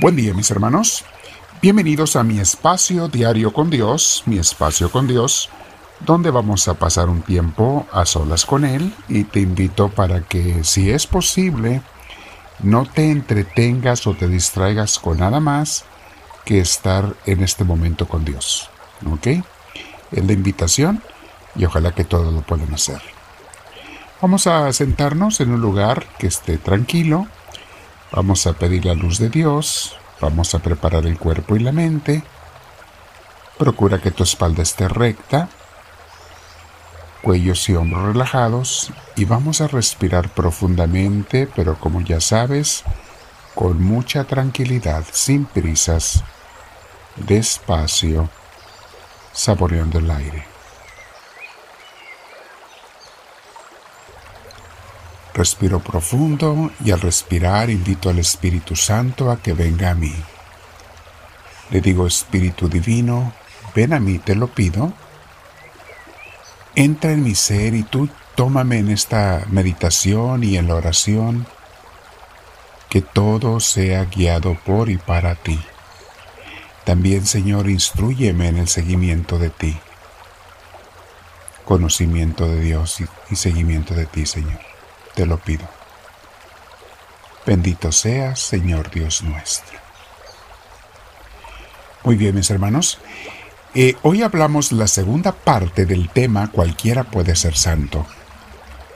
Buen día mis hermanos. Bienvenidos a mi espacio diario con Dios, mi espacio con Dios, donde vamos a pasar un tiempo a solas con Él y te invito para que si es posible no te entretengas o te distraigas con nada más que estar en este momento con Dios. ¿Ok? Es la invitación y ojalá que todos lo puedan hacer. Vamos a sentarnos en un lugar que esté tranquilo Vamos a pedir la luz de Dios, vamos a preparar el cuerpo y la mente. Procura que tu espalda esté recta, cuellos y hombros relajados y vamos a respirar profundamente, pero como ya sabes, con mucha tranquilidad, sin prisas, despacio, saboreando el aire. Respiro profundo y al respirar invito al Espíritu Santo a que venga a mí. Le digo, Espíritu Divino, ven a mí, te lo pido. Entra en mi ser y tú tómame en esta meditación y en la oración. Que todo sea guiado por y para ti. También, Señor, instruyeme en el seguimiento de ti. Conocimiento de Dios y, seguimiento de ti, Señor te lo pido. Bendito seas, Señor Dios nuestro. Muy bien, mis hermanos. Eh, hoy hablamos la segunda parte del tema Cualquiera puede ser santo.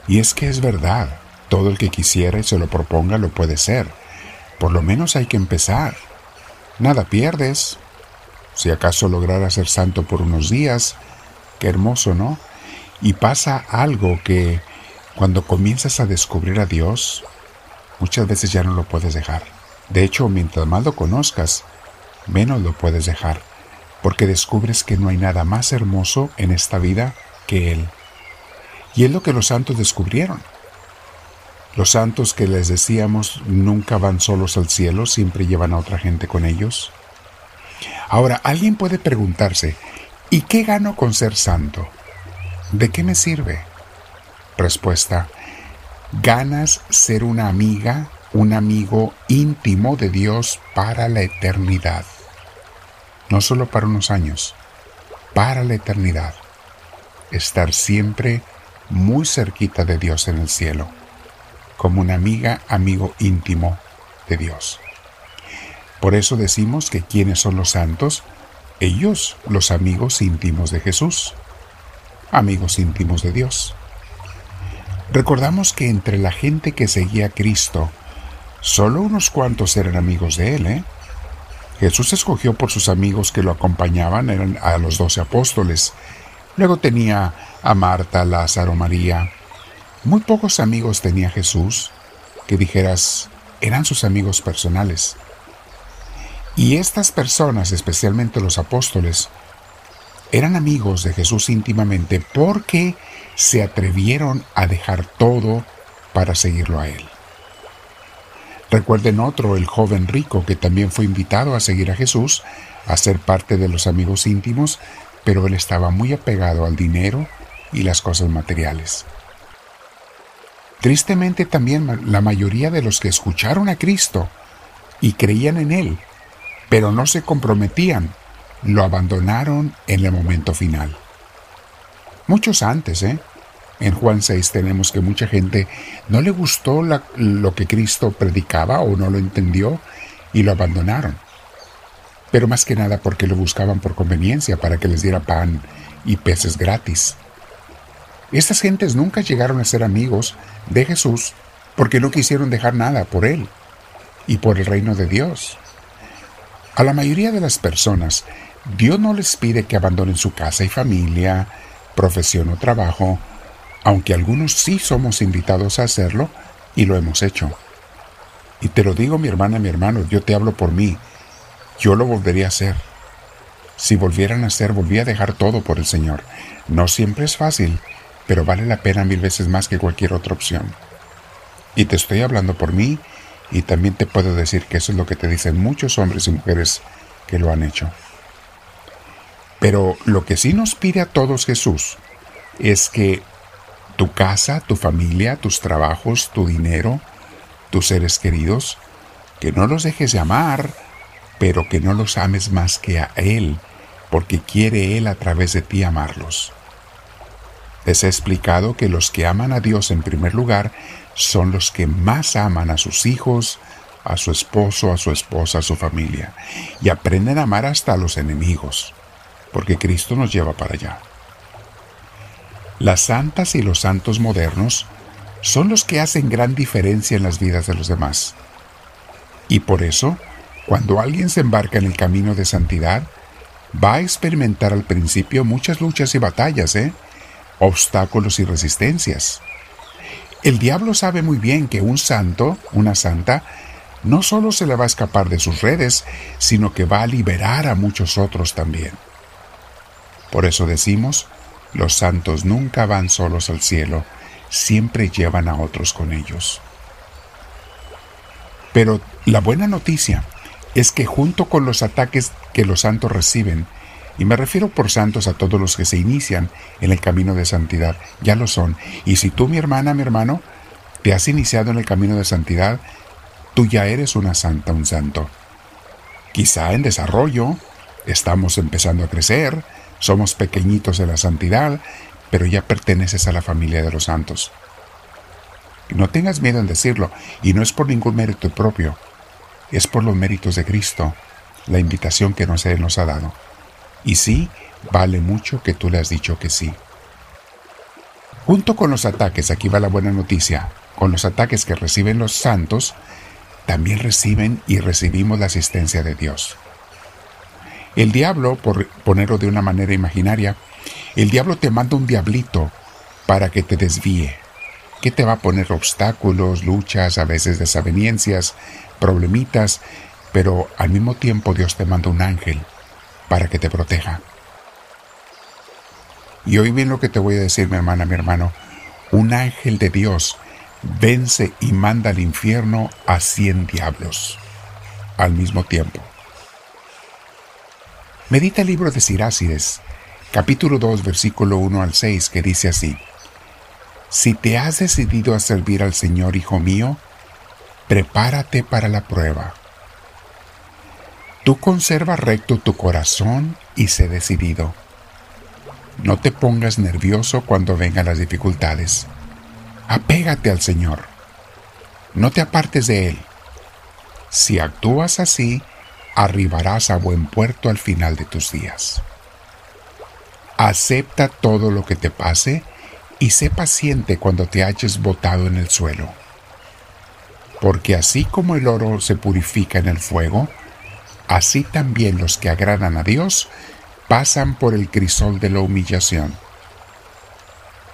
Y es que es verdad, todo el que quisiera y se lo proponga lo puede ser. Por lo menos hay que empezar. Nada pierdes. Si acaso lograra ser santo por unos días, qué hermoso, ¿no? Y pasa algo que cuando comienzas a descubrir a Dios, muchas veces ya no lo puedes dejar. De hecho, mientras más lo conozcas, menos lo puedes dejar, porque descubres que no hay nada más hermoso en esta vida que Él. Y es lo que los santos descubrieron. Los santos que les decíamos nunca van solos al cielo, siempre llevan a otra gente con ellos. Ahora, alguien puede preguntarse, ¿y qué gano con ser santo? ¿De qué me sirve? Respuesta. Ganas ser una amiga, un amigo íntimo de Dios para la eternidad. No solo para unos años, para la eternidad. Estar siempre muy cerquita de Dios en el cielo, como una amiga, amigo íntimo de Dios. Por eso decimos que quienes son los santos, ellos los amigos íntimos de Jesús, amigos íntimos de Dios. Recordamos que entre la gente que seguía a Cristo, solo unos cuantos eran amigos de él. ¿eh? Jesús escogió por sus amigos que lo acompañaban eran a los doce apóstoles. Luego tenía a Marta, Lázaro, María. Muy pocos amigos tenía Jesús que dijeras eran sus amigos personales. Y estas personas, especialmente los apóstoles, eran amigos de Jesús íntimamente porque se atrevieron a dejar todo para seguirlo a Él. Recuerden otro, el joven rico, que también fue invitado a seguir a Jesús, a ser parte de los amigos íntimos, pero él estaba muy apegado al dinero y las cosas materiales. Tristemente también la mayoría de los que escucharon a Cristo y creían en Él, pero no se comprometían, lo abandonaron en el momento final. Muchos antes, ¿eh? En Juan 6 tenemos que mucha gente no le gustó lo que Cristo predicaba o no lo entendió y lo abandonaron. Pero más que nada porque lo buscaban por conveniencia, para que les diera pan y peces gratis. Estas gentes nunca llegaron a ser amigos de Jesús porque no quisieron dejar nada por Él y por el reino de Dios. A la mayoría de las personas, Dios no les pide que abandonen su casa y familia, profesión o trabajo, aunque algunos sí somos invitados a hacerlo y lo hemos hecho. Y te lo digo mi hermana, mi hermano, yo te hablo por mí, yo lo volvería a hacer. Si volvieran a hacer, volví a dejar todo por el Señor. No siempre es fácil, pero vale la pena mil veces más que cualquier otra opción. Y te estoy hablando por mí y también te puedo decir que eso es lo que te dicen muchos hombres y mujeres que lo han hecho. Pero lo que sí nos pide a todos Jesús es que tu casa, tu familia, tus trabajos, tu dinero, tus seres queridos, que no los dejes de amar pero que no los ames más que a Él, porque quiere Él a través de ti amarlos. Les he explicado que los que aman a Dios en primer lugar son los que más aman a sus hijos, a su esposo, a su esposa, a su familia, y aprenden a amar hasta a los enemigos, porque Cristo nos lleva para allá. Las santas y los santos modernos son los que hacen gran diferencia en las vidas de los demás. Y por eso, cuando alguien se embarca en el camino de santidad, va a experimentar al principio muchas luchas y batallas, ¿eh? obstáculos y resistencias. El diablo sabe muy bien que un santo, una santa, no solo se le va a escapar de sus redes, sino que va a liberar a muchos otros también. Por eso decimos, los santos nunca van solos al cielo, siempre llevan a otros con ellos. Pero la buena noticia es que junto con los ataques que los santos reciben, y me refiero por santos a todos los que se inician en el camino de santidad, ya lo son. Y si tú, mi hermana, mi hermano, te has iniciado en el camino de santidad, tú ya eres una santa, un santo. Quizá en desarrollo, estamos empezando a crecer, somos pequeñitos en la santidad, pero ya perteneces a la familia de los santos. No tengas miedo en decirlo, y no es por ningún mérito propio, es por los méritos de Cristo, la invitación que nos, nos ha dado. Y sí, vale mucho que tú le has dicho que sí. Junto con los ataques, aquí va la buena noticia, con los ataques que reciben los santos, también reciben y recibimos la asistencia de Dios. El diablo, por ponerlo de una manera imaginaria, el diablo te manda un diablito para que te desvíe, que te va a poner obstáculos, luchas, a veces desavenencias, problemitas, pero al mismo tiempo Dios te manda un ángel para que te proteja. Y hoy bien lo que te voy a decir, mi hermana, mi hermano, un ángel de Dios vence y manda al infierno a cien diablos al mismo tiempo. Medita el libro de Sirácides, capítulo 2, versículo 1 al 6, que dice así, Si te has decidido a servir al Señor, hijo mío, prepárate para la prueba Tú conserva recto tu corazón y sé decidido. No te pongas nervioso cuando vengan las dificultades. Apégate al Señor. No te apartes de Él. Si actúas así, arribarás a buen puerto al final de tus días. Acepta todo lo que te pase y sé paciente cuando te hayas botado en el suelo. Porque así como el oro se purifica en el fuego, así también los que agradan a Dios pasan por el crisol de la humillación.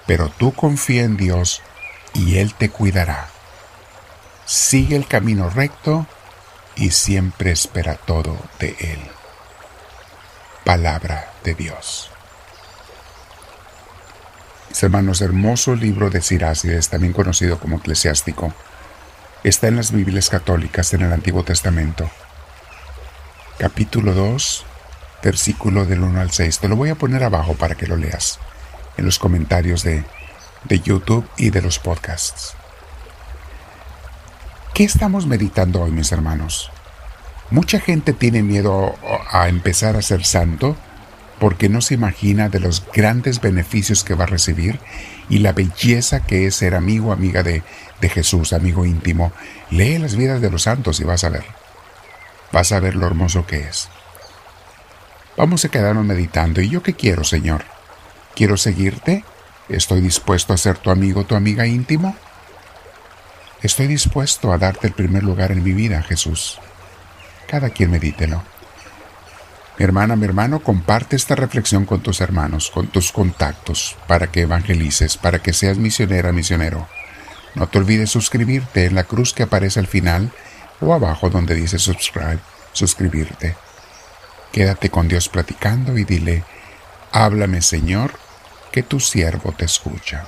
Pero tú confía en Dios y Él te cuidará. Sigue el camino recto y siempre espera todo de Él. Palabra de Dios. Mis hermanos, hermoso libro de Sirácides, también conocido como eclesiástico, está en las Biblias católicas en el Antiguo Testamento capítulo 2, versículo del 1 al 6. Te lo voy a poner abajo para que lo leas en los comentarios de, de YouTube y de los podcasts. ¿Qué estamos meditando hoy, mis hermanos? Mucha gente tiene miedo a empezar a ser santo porque no se imagina de los grandes beneficios que va a recibir y la belleza que es ser amigo, amiga de, de Jesús, amigo íntimo. Lee las vidas de los santos y vas a ver vas a ver lo hermoso que es. Vamos a quedarnos meditando. ¿Y yo qué quiero, Señor? ¿Quiero seguirte? ¿Estoy dispuesto a ser tu amigo, tu amiga íntimo? Estoy dispuesto a darte el primer lugar en mi vida, Jesús. Cada quien medítelo. Mi hermana, mi hermano, comparte esta reflexión con tus hermanos, con tus contactos, para que evangelices, para que seas misionera, misionero. No te olvides suscribirte en la cruz que aparece al final o abajo donde dice subscribe, suscribirte. Quédate con Dios platicando y dile, háblame Señor, que tu siervo te escucha.